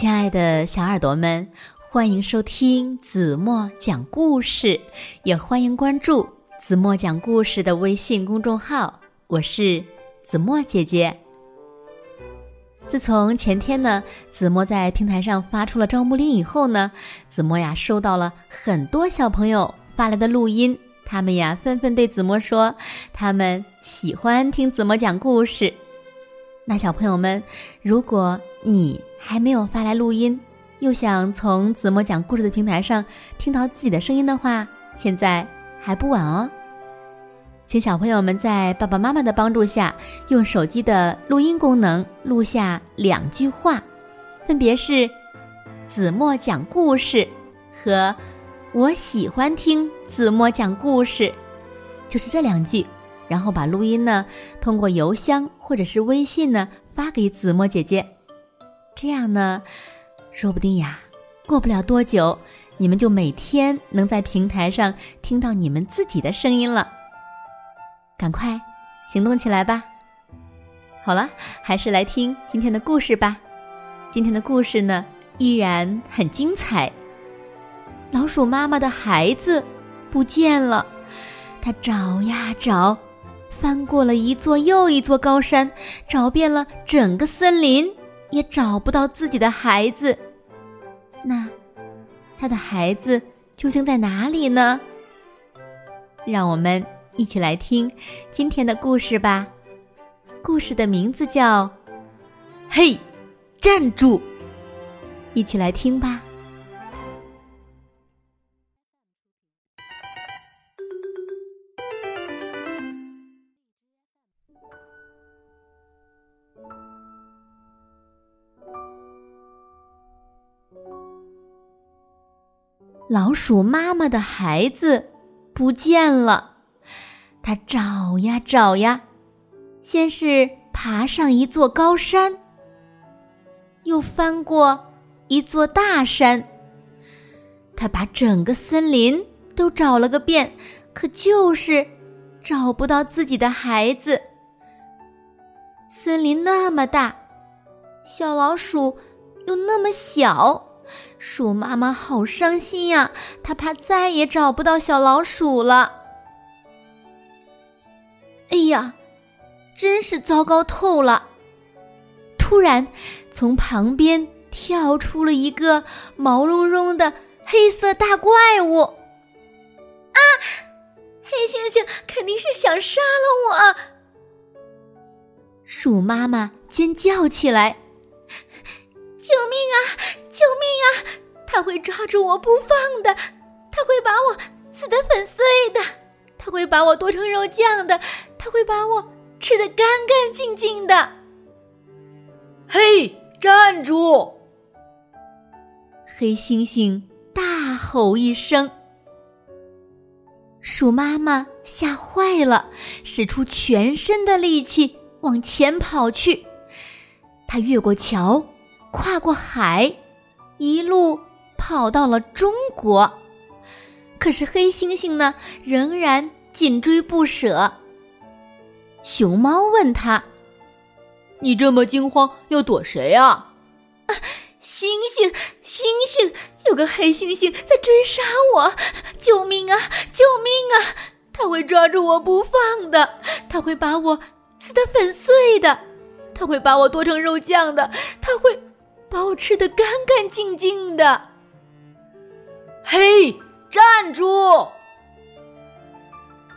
亲爱的小耳朵们，欢迎收听子墨讲故事，也欢迎关注子墨讲故事的微信公众号。我是子墨姐姐。自从前天呢，子墨在平台上发出了招募令以后呢，子墨呀收到了很多小朋友发来的录音，他们呀纷纷对子墨说，他们喜欢听子墨讲故事。那小朋友们，如果你还没有发来录音，又想从子墨讲故事的平台上听到自己的声音的话，现在还不晚哦。请小朋友们在爸爸妈妈的帮助下，用手机的录音功能录下两句话，分别是“子墨讲故事”和“我喜欢听子墨讲故事”，就是这两句。然后把录音呢，通过邮箱或者是微信呢发给子墨姐姐，这样呢，说不定呀，过不了多久，你们就每天能在平台上听到你们自己的声音了。赶快行动起来吧！好了，还是来听今天的故事吧。今天的故事呢，依然很精彩。老鼠妈妈的孩子不见了，它找呀找。翻过了一座又一座高山，找遍了整个森林，也找不到自己的孩子。那，他的孩子究竟在哪里呢？让我们一起来听今天的故事吧。故事的名字叫《嘿，站住》，一起来听吧。老鼠妈妈的孩子不见了，它找呀找呀，先是爬上一座高山，又翻过一座大山，它把整个森林都找了个遍，可就是找不到自己的孩子。森林那么大，小老鼠又那么小。鼠妈妈好伤心呀，她怕再也找不到小老鼠了。哎呀，真是糟糕透了！突然，从旁边跳出了一个毛茸茸的黑色大怪物。啊！黑猩猩肯定是想杀了我！鼠妈妈尖叫起来：“救命啊！”救命啊！他会抓住我不放的，他会把我撕得粉碎的，他会把我剁成肉酱的，他会把我吃得干干净净的。嘿，站住！黑猩猩大吼一声，鼠妈妈吓坏了，使出全身的力气往前跑去。他越过桥，跨过海。一路跑到了中国，可是黑猩猩呢，仍然紧追不舍。熊猫问他：“你这么惊慌，要躲谁啊？”“啊猩猩，猩猩，有个黑猩猩在追杀我！救命啊！救命啊！他会抓住我不放的，他会把我撕得粉碎的，他会把我剁成肉酱的，他会……”把我吃的干干净净的。嘿，站住！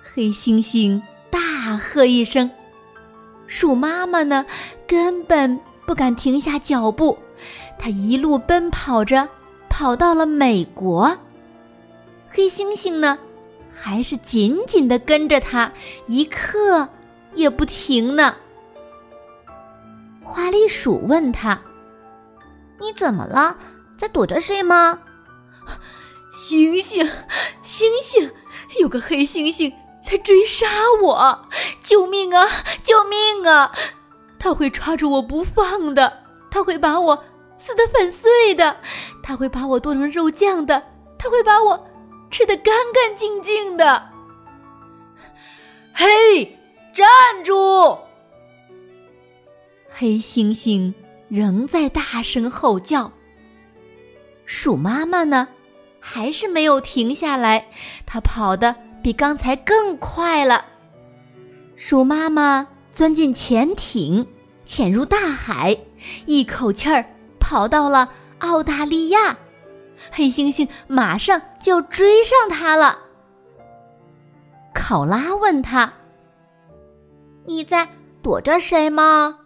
黑猩猩大喝一声，鼠妈妈呢，根本不敢停下脚步，它一路奔跑着，跑到了美国。黑猩猩呢，还是紧紧的跟着它，一刻也不停呢。花栗鼠问他。你怎么了？在躲着谁吗？星星，星星，有个黑猩猩在追杀我！救命啊！救命啊！他会抓住我不放的，他会把我撕得粉碎的，他会把我剁成肉酱的，他会把我吃得干干净净的。嘿，站住！黑猩猩。仍在大声吼叫，鼠妈妈呢，还是没有停下来，它跑得比刚才更快了。鼠妈妈钻进潜艇，潜入大海，一口气儿跑到了澳大利亚。黑猩猩马上就要追上它了。考拉问他：“你在躲着谁吗？”“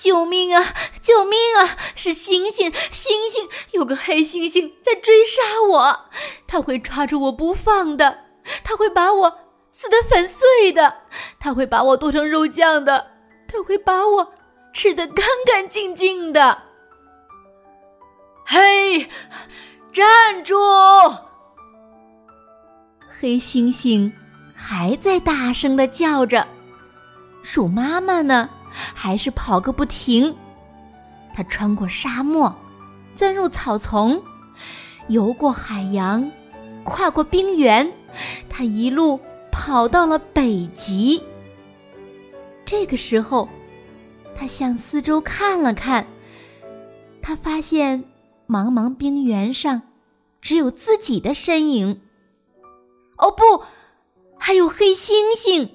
救命啊！救命啊！是星星，星星，有个黑猩猩在追杀我，他会抓住我不放的，他会把我撕得粉碎的，他会把我剁成肉酱的，他会把我吃得干干净净的。”嘿，站住！黑猩猩还在大声的叫着，鼠妈妈呢，还是跑个不停。它穿过沙漠，钻入草丛，游过海洋，跨过冰原，它一路跑到了北极。这个时候，它向四周看了看，它发现茫茫冰原上只有自己的身影。哦不，还有黑猩猩！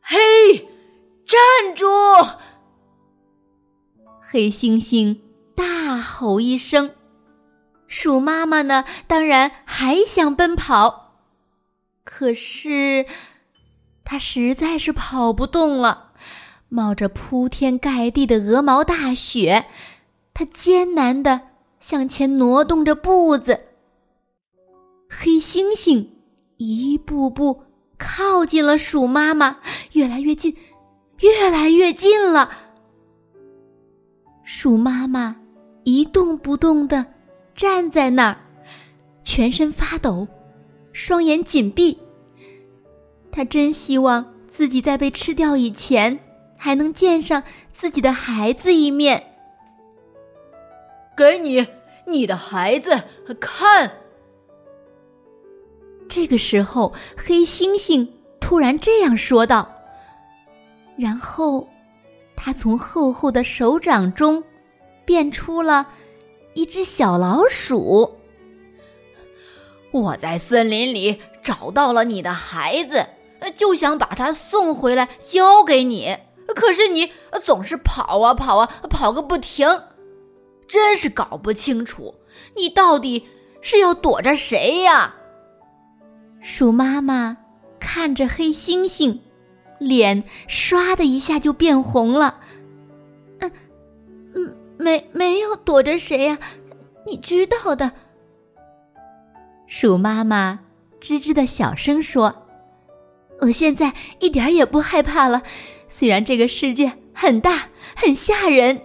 嘿，站住！黑猩猩大吼一声。鼠妈妈呢？当然还想奔跑，可是它实在是跑不动了。冒着铺天盖地的鹅毛大雪，它艰难的向前挪动着步子。黑猩猩一步步靠近了鼠妈妈，越来越近，越来越近了。鼠妈妈一动不动的站在那儿，全身发抖，双眼紧闭。他真希望自己在被吃掉以前，还能见上自己的孩子一面。给你你的孩子看。这个时候，黑猩猩突然这样说道。然后，他从厚厚的手掌中变出了一只小老鼠。我在森林里找到了你的孩子，就想把他送回来交给你。可是你总是跑啊跑啊，跑个不停，真是搞不清楚你到底是要躲着谁呀？鼠妈妈看着黑猩猩，脸唰的一下就变红了。嗯，嗯，没没有躲着谁呀？你知道的。鼠妈妈吱吱的小声说：“我现在一点也不害怕了，虽然这个世界很大很吓人。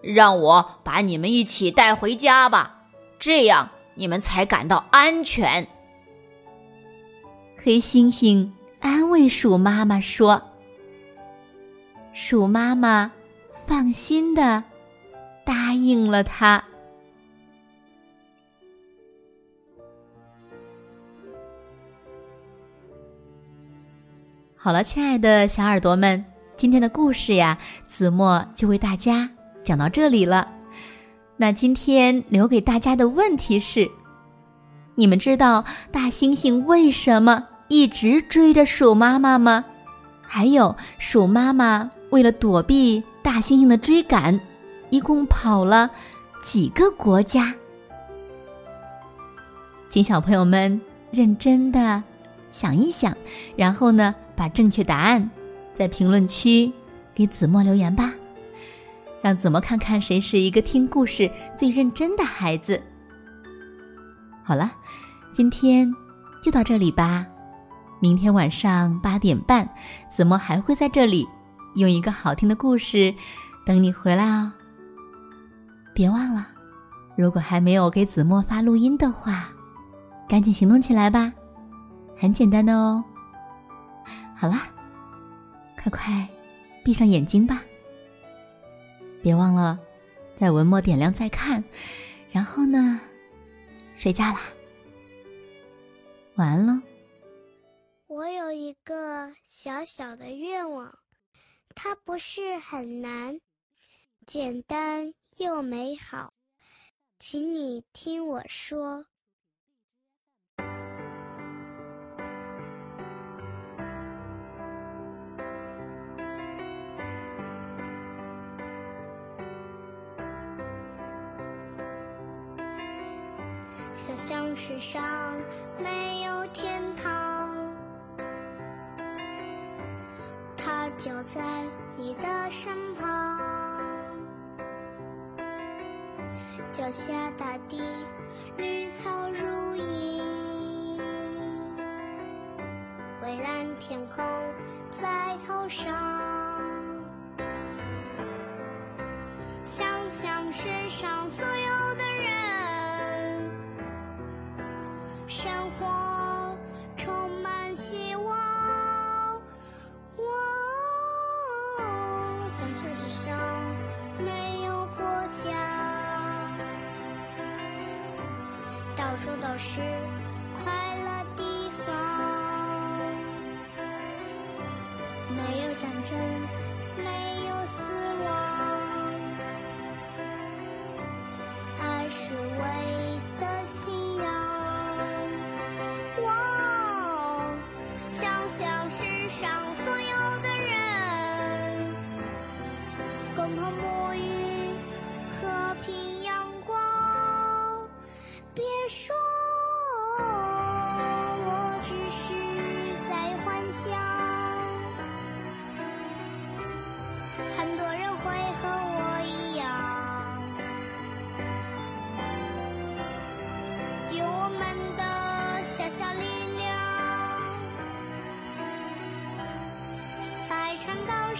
让我把你们一起带回家吧，这样你们才感到安全。”黑猩猩安慰鼠妈妈说：“鼠妈妈放心的答应了他。”好了，亲爱的小耳朵们，今天的故事呀，子墨就为大家讲到这里了。那今天留给大家的问题是。你们知道大猩猩为什么一直追着鼠妈妈吗？还有，鼠妈妈为了躲避大猩猩的追赶，一共跑了几个国家？请小朋友们认真的想一想，然后呢，把正确答案在评论区给子墨留言吧，让子墨看看谁是一个听故事最认真的孩子。好了，今天就到这里吧。明天晚上八点半，子墨还会在这里用一个好听的故事等你回来哦。别忘了，如果还没有给子墨发录音的话，赶紧行动起来吧，很简单的哦。好啦，快快闭上眼睛吧。别忘了在文末点亮再看，然后呢？睡觉啦，晚安喽。我有一个小小的愿望，它不是很难，简单又美好，请你听我说。想象世上没有天堂，就在你的身旁。脚下大地绿草如茵，蔚蓝天空在头上。想想世上所有的人，生活想象之上没有国家。到处都是快乐地方，没有战争，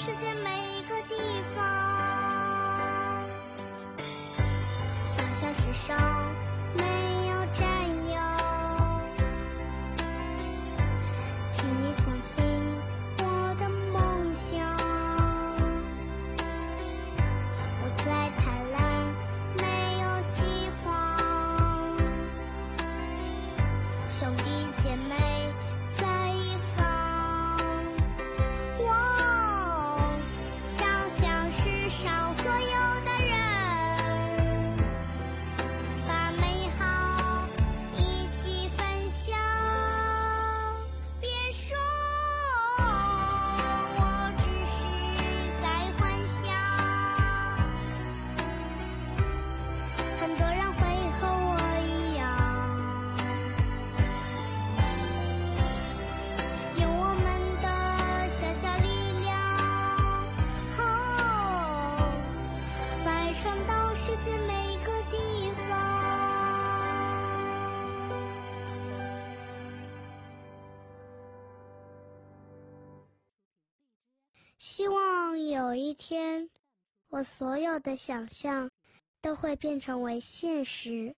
世界每一个地方。想象是上。希望有一天，我所有的想象都会变成为现实。